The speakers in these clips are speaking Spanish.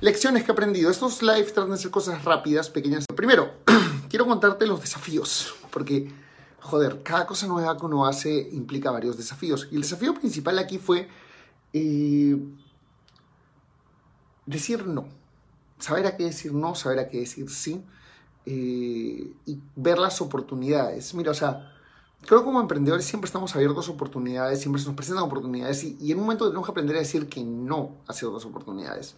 Lecciones que he aprendido. Estos live tratan de ser cosas rápidas, pequeñas. Primero, quiero contarte los desafíos, porque, joder, cada cosa nueva que uno hace implica varios desafíos. Y el desafío principal aquí fue eh, decir no. Saber a qué decir no, saber a qué decir sí. Eh, y ver las oportunidades. Mira, o sea, creo que como emprendedores siempre estamos abiertos a oportunidades, siempre se nos presentan oportunidades y, y en un momento tenemos que aprender a decir que no a ciertas oportunidades.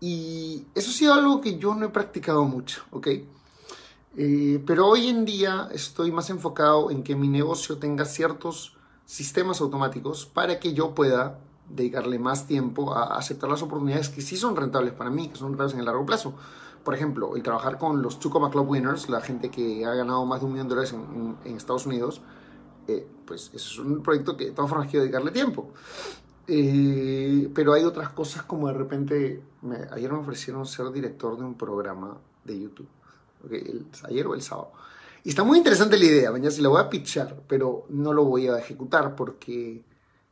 Y eso ha sido algo que yo no he practicado mucho, ¿ok? Eh, pero hoy en día estoy más enfocado en que mi negocio tenga ciertos sistemas automáticos para que yo pueda dedicarle más tiempo a aceptar las oportunidades que sí son rentables para mí, que son rentables en el largo plazo. Por ejemplo, el trabajar con los Tucoma Club Winners, la gente que ha ganado más de un millón de dólares en, Estados Unidos, eh, pues es un proyecto que de todas formas quiero dedicarle tiempo. Eh, pero hay otras cosas como de repente, ayer me ofrecieron ser director de un programa de YouTube, el, ayer o el sábado. Y está muy interesante la idea, mañana se la voy a pitchar, pero no lo voy a ejecutar porque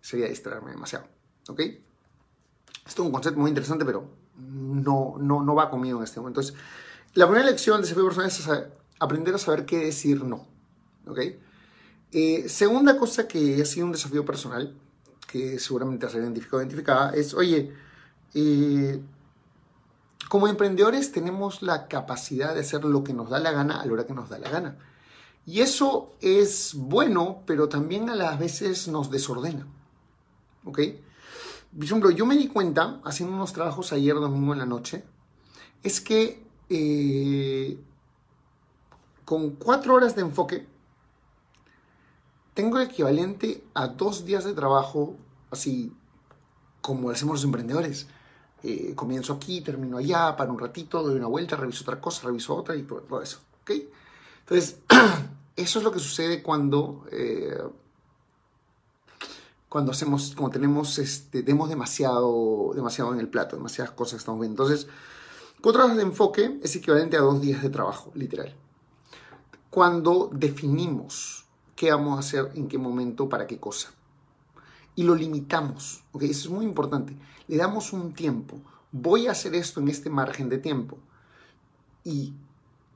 sería distraerme demasiado. ¿Ok? Esto es un concepto muy interesante, pero no, no, no va conmigo en este momento. Entonces, la primera lección de desafío personal es aprender a saber qué decir no. ¿Ok? Eh, segunda cosa que ha sido un desafío personal que seguramente has identificado identificada, es, oye, eh, como emprendedores tenemos la capacidad de hacer lo que nos da la gana a la hora que nos da la gana. Y eso es bueno, pero también a las veces nos desordena. ¿Ok? Por ejemplo, yo me di cuenta, haciendo unos trabajos ayer domingo en la noche, es que eh, con cuatro horas de enfoque, tengo el equivalente a dos días de trabajo, así como hacemos los emprendedores. Eh, comienzo aquí, termino allá, para un ratito, doy una vuelta, reviso otra cosa, reviso otra y todo, eso. ¿okay? Entonces, eso es lo que sucede cuando, eh, cuando hacemos, como tenemos, este, demos demasiado, demasiado en el plato, demasiadas cosas que estamos viendo. Entonces, cuatro horas de enfoque es equivalente a dos días de trabajo, literal. Cuando definimos qué vamos a hacer, en qué momento, para qué cosa. Y lo limitamos, ¿ok? Eso es muy importante. Le damos un tiempo. Voy a hacer esto en este margen de tiempo. Y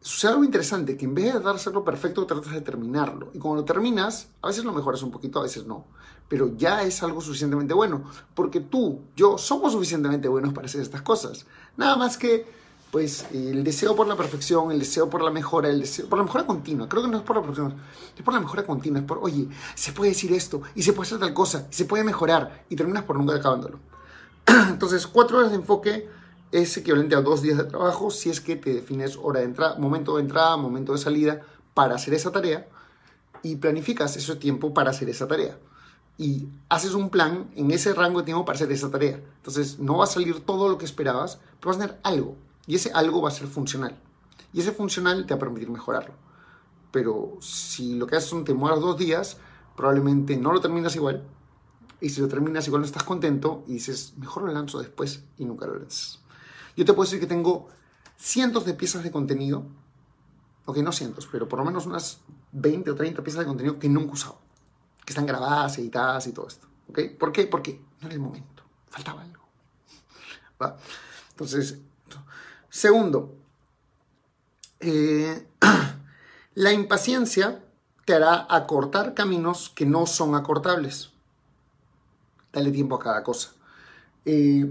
sucede algo interesante, que en vez de dárselo perfecto, tratas de terminarlo. Y cuando lo terminas, a veces lo mejoras un poquito, a veces no. Pero ya es algo suficientemente bueno. Porque tú, yo, somos suficientemente buenos para hacer estas cosas. Nada más que pues el deseo por la perfección, el deseo por la mejora, el deseo por la mejora continua. Creo que no es por la perfección, es por la mejora continua. Es por, oye, se puede decir esto y se puede hacer tal cosa y se puede mejorar y terminas por nunca acabándolo. Entonces, cuatro horas de enfoque es equivalente a dos días de trabajo si es que te defines hora de entrada, momento de entrada, momento de salida para hacer esa tarea y planificas ese tiempo para hacer esa tarea. Y haces un plan en ese rango de tiempo para hacer esa tarea. Entonces, no va a salir todo lo que esperabas, pero vas a tener algo y ese algo va a ser funcional. Y ese funcional te va a permitir mejorarlo. Pero si lo que haces son te mueras dos días, probablemente no lo terminas igual. Y si lo terminas igual no estás contento y dices, mejor lo lanzo después y nunca lo lanzas. Yo te puedo decir que tengo cientos de piezas de contenido, ok, no cientos, pero por lo menos unas 20 o 30 piezas de contenido que nunca he usado, que están grabadas, editadas y todo esto. ¿ok? ¿Por qué? Porque no era el momento, faltaba algo. ¿Va? Entonces, Segundo, eh, la impaciencia te hará acortar caminos que no son acortables. Dale tiempo a cada cosa. Eh,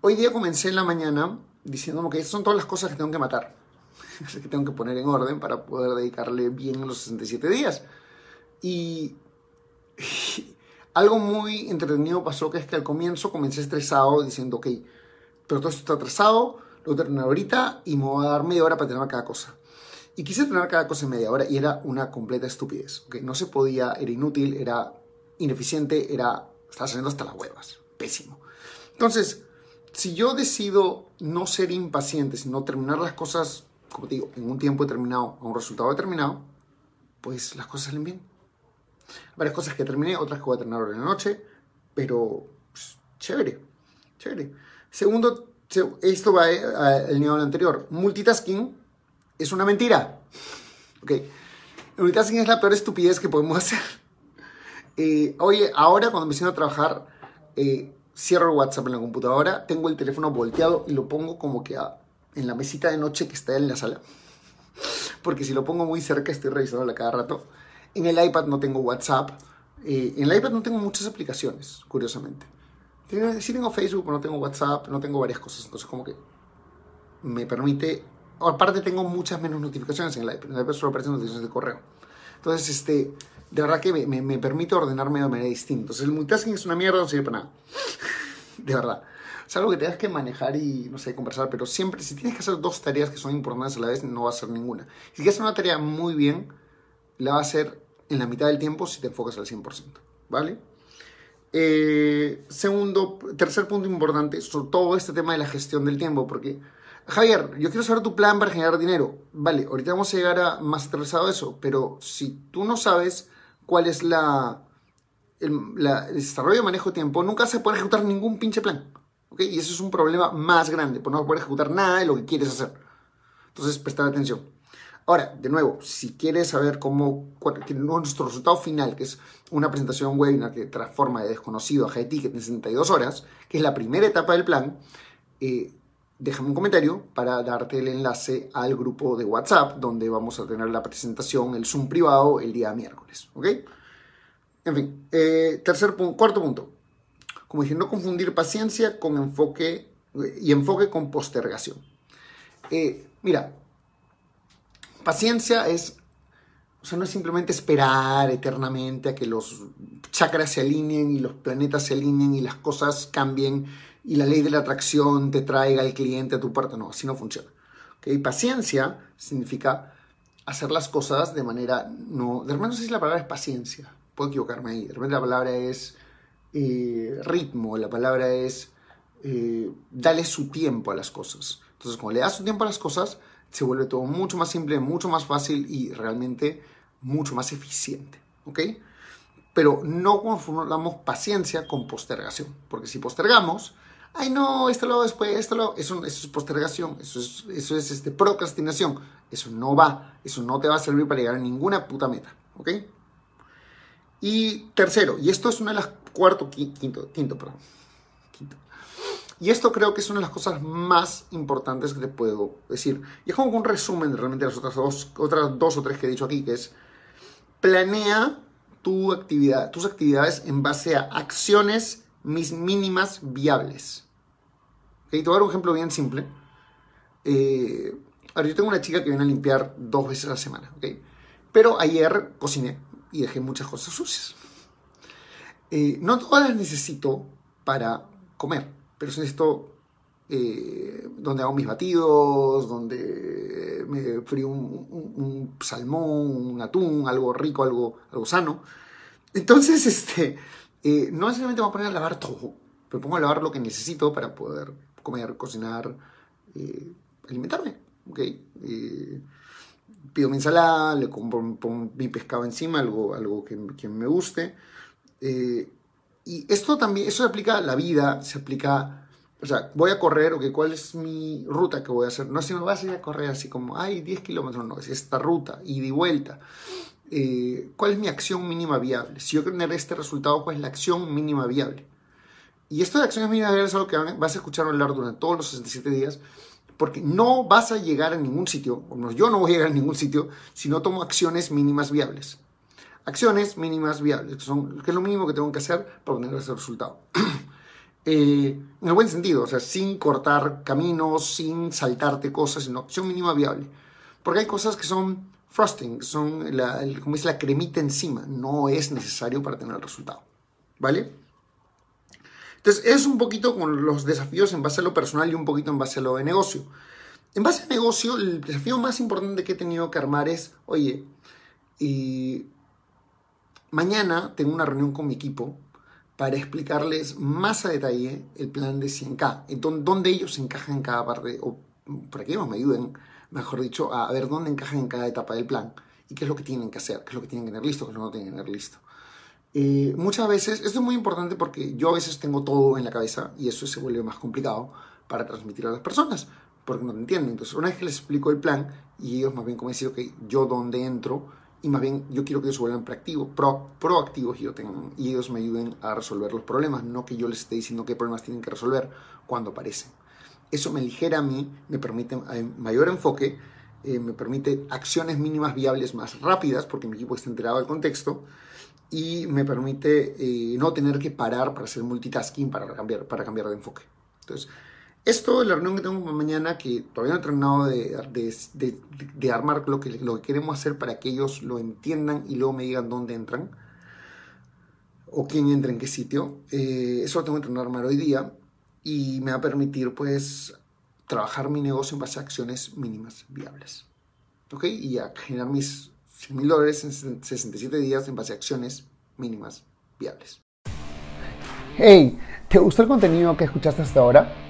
hoy día comencé en la mañana diciéndome que estas son todas las cosas que tengo que matar, que tengo que poner en orden para poder dedicarle bien los 67 días. Y algo muy entretenido pasó que es que al comienzo comencé estresado diciendo, ok, pero todo esto está atrasado, lo terminar ahorita y me voy a dar media hora para terminar cada cosa. Y quise terminar cada cosa en media hora y era una completa estupidez. ¿okay? No se podía, era inútil, era ineficiente, era, estaba saliendo hasta las huevas. Pésimo. Entonces, si yo decido no ser impaciente, sino terminar las cosas, como te digo, en un tiempo determinado, a un resultado determinado, pues las cosas salen bien. Varias cosas que terminé, otras que voy a terminar ahora en la noche, pero pues, chévere, chévere. Segundo, esto va eh, al nivel anterior. Multitasking es una mentira. Ok. multitasking es la peor estupidez que podemos hacer. Eh, oye, ahora cuando me siento a trabajar, eh, cierro el WhatsApp en la computadora, tengo el teléfono volteado y lo pongo como que en la mesita de noche que está en la sala. Porque si lo pongo muy cerca estoy revisándola cada rato. En el iPad no tengo WhatsApp. Eh, en el iPad no tengo muchas aplicaciones, curiosamente. Sí tengo Facebook, pero no tengo WhatsApp, no tengo varias cosas. Entonces como que me permite... Aparte tengo muchas menos notificaciones en el iPad. En el iPad solo aparecen notificaciones de correo. Entonces, este, de verdad que me, me, permite ordenarme de manera distinta. Entonces, el multitasking es una mierda, no sirve para nada. de verdad. Es algo que tengas que manejar y, no sé, conversar, pero siempre, si tienes que hacer dos tareas que son importantes a la vez, no va a ser ninguna. Si quieres hacer una tarea muy bien, la va a hacer en la mitad del tiempo si te enfocas al 100%, ¿vale? Eh, segundo, tercer punto importante, sobre todo este tema de la gestión del tiempo, porque Javier, yo quiero saber tu plan para generar dinero. Vale, ahorita vamos a llegar a más aterrizado eso, pero si tú no sabes cuál es la el, desarrollo y manejo de tiempo, nunca se puede ejecutar ningún pinche plan. ¿ok? Y eso es un problema más grande, por no poder ejecutar nada de lo que quieres hacer. Entonces, prestar atención. Ahora, de nuevo, si quieres saber cómo, nuestro resultado final, que es una presentación webinar que transforma de desconocido a high en 72 horas, que es la primera etapa del plan, eh, déjame un comentario para darte el enlace al grupo de WhatsApp donde vamos a tener la presentación, el Zoom privado, el día miércoles. ¿Ok? En fin, eh, tercer punto, cuarto punto. Como dije, no confundir paciencia con enfoque y enfoque con postergación. Eh, mira, paciencia es, o sea, no es simplemente esperar eternamente a que los chakras se alineen y los planetas se alineen y las cosas cambien y la ley de la atracción te traiga al cliente a tu parte. No, así no funciona. ¿Okay? Paciencia significa hacer las cosas de manera no. De repente no sé si la palabra es paciencia, puedo equivocarme ahí. De repente la palabra es eh, ritmo, la palabra es eh, darle su tiempo a las cosas. Entonces, cuando le das su tiempo a las cosas, se vuelve todo mucho más simple, mucho más fácil y realmente mucho más eficiente. ¿Ok? Pero no confundamos paciencia con postergación, porque si postergamos, ay no, esto lo después, esto lo, eso, eso es postergación, eso es, eso es este, procrastinación, eso no va, eso no te va a servir para llegar a ninguna puta meta, ¿ok? Y tercero, y esto es una de las, cuarto, quinto, quinto, perdón. Y esto creo que es una de las cosas más importantes que te puedo decir. Y es como un resumen de realmente las otras dos, otras dos o tres que he dicho aquí, que es planea tu actividad, tus actividades en base a acciones mis mínimas viables. Te voy a dar un ejemplo bien simple. Eh, yo tengo una chica que viene a limpiar dos veces a la semana, Pero ayer cociné y dejé muchas cosas sucias. Eh, no todas las necesito para comer, pero necesito eh, donde hago mis batidos, donde me frío un, salmón, un atún, algo rico, algo, algo sano. Entonces, este, eh, no necesariamente me voy a poner a lavar todo, pero pongo a lavar lo que necesito para poder comer, cocinar, eh, alimentarme. ¿okay? Eh, pido mi ensalada, le pongo mi pescado encima, algo, algo que, me guste. Y esto también, eso se aplica a la vida, se aplica, o sea, voy a correr, okay, ¿cuál es mi ruta que voy a hacer? No si me vas a ir a correr así como, ay, 10 kilómetros, no, es esta ruta, ida y vuelta. Eh, cuál es mi acción mínima viable. Si yo quiero tener este resultado, cuál es la acción mínima viable. Y esto de acciones mínimas viables es algo que vas a escuchar hablar durante todos los 67 días, porque no vas a llegar a ningún sitio, o yo no voy a llegar a ningún sitio, si no tomo acciones mínimas viables. Acciones mínimas viables, que, son, que es lo mínimo que tengo que hacer para obtener ese resultado. Eh, en el buen sentido, o sea, sin cortar caminos, sin saltarte cosas, sino acción mínima viable. Porque hay cosas que son frosting, son la, como dice la cremita encima, no es necesario para tener el resultado, ¿vale? Entonces es un poquito con los desafíos en base a lo personal y un poquito en base a lo de negocio. En base a negocio, el desafío más importante que he tenido que armar es, oye, y mañana tengo una reunión con mi equipo para explicarles más a detalle el plan de 100K, dónde ellos encajan en cada parte, o para que ellos me ayuden, mejor dicho, a ver dónde encajan en cada etapa del plan y qué es lo que tienen que hacer, qué es lo que tienen que tener listo, qué es lo que no tienen que tener listo. Eh, muchas veces, esto es muy importante porque yo a veces tengo todo en la cabeza y eso se vuelve más complicado para transmitir a las personas, porque no te entienden. Entonces, una vez que les explico el plan y ellos más bien como decir, ok, yo dónde entro, y más bien yo quiero que ellos se vuelvan proactivos, pro, proactivos y, yo y ellos me ayuden a resolver los problemas, no que yo les esté diciendo qué problemas tienen que resolver cuando aparecen. Eso me ligera a mí, me permite mayor enfoque, eh, me permite acciones mínimas viables más rápidas, porque mi equipo está enterado del contexto, y me permite eh, no tener que parar para hacer multitasking, para cambiar, para cambiar de enfoque. Entonces, esto es la reunión que tengo mañana, que todavía no he terminado de, de, armar lo que, lo que queremos hacer para que ellos lo entiendan y luego me digan dónde entran o quién entra en qué sitio. Eh, eso lo tengo que de armar hoy día y me va a permitir pues trabajar mi negocio en base a acciones mínimas viables. ¿Ok? Y a generar mis 100 mil dólares en 67 días en base a acciones mínimas viables. Hey, ¿te gustó el contenido que escuchaste hasta ahora?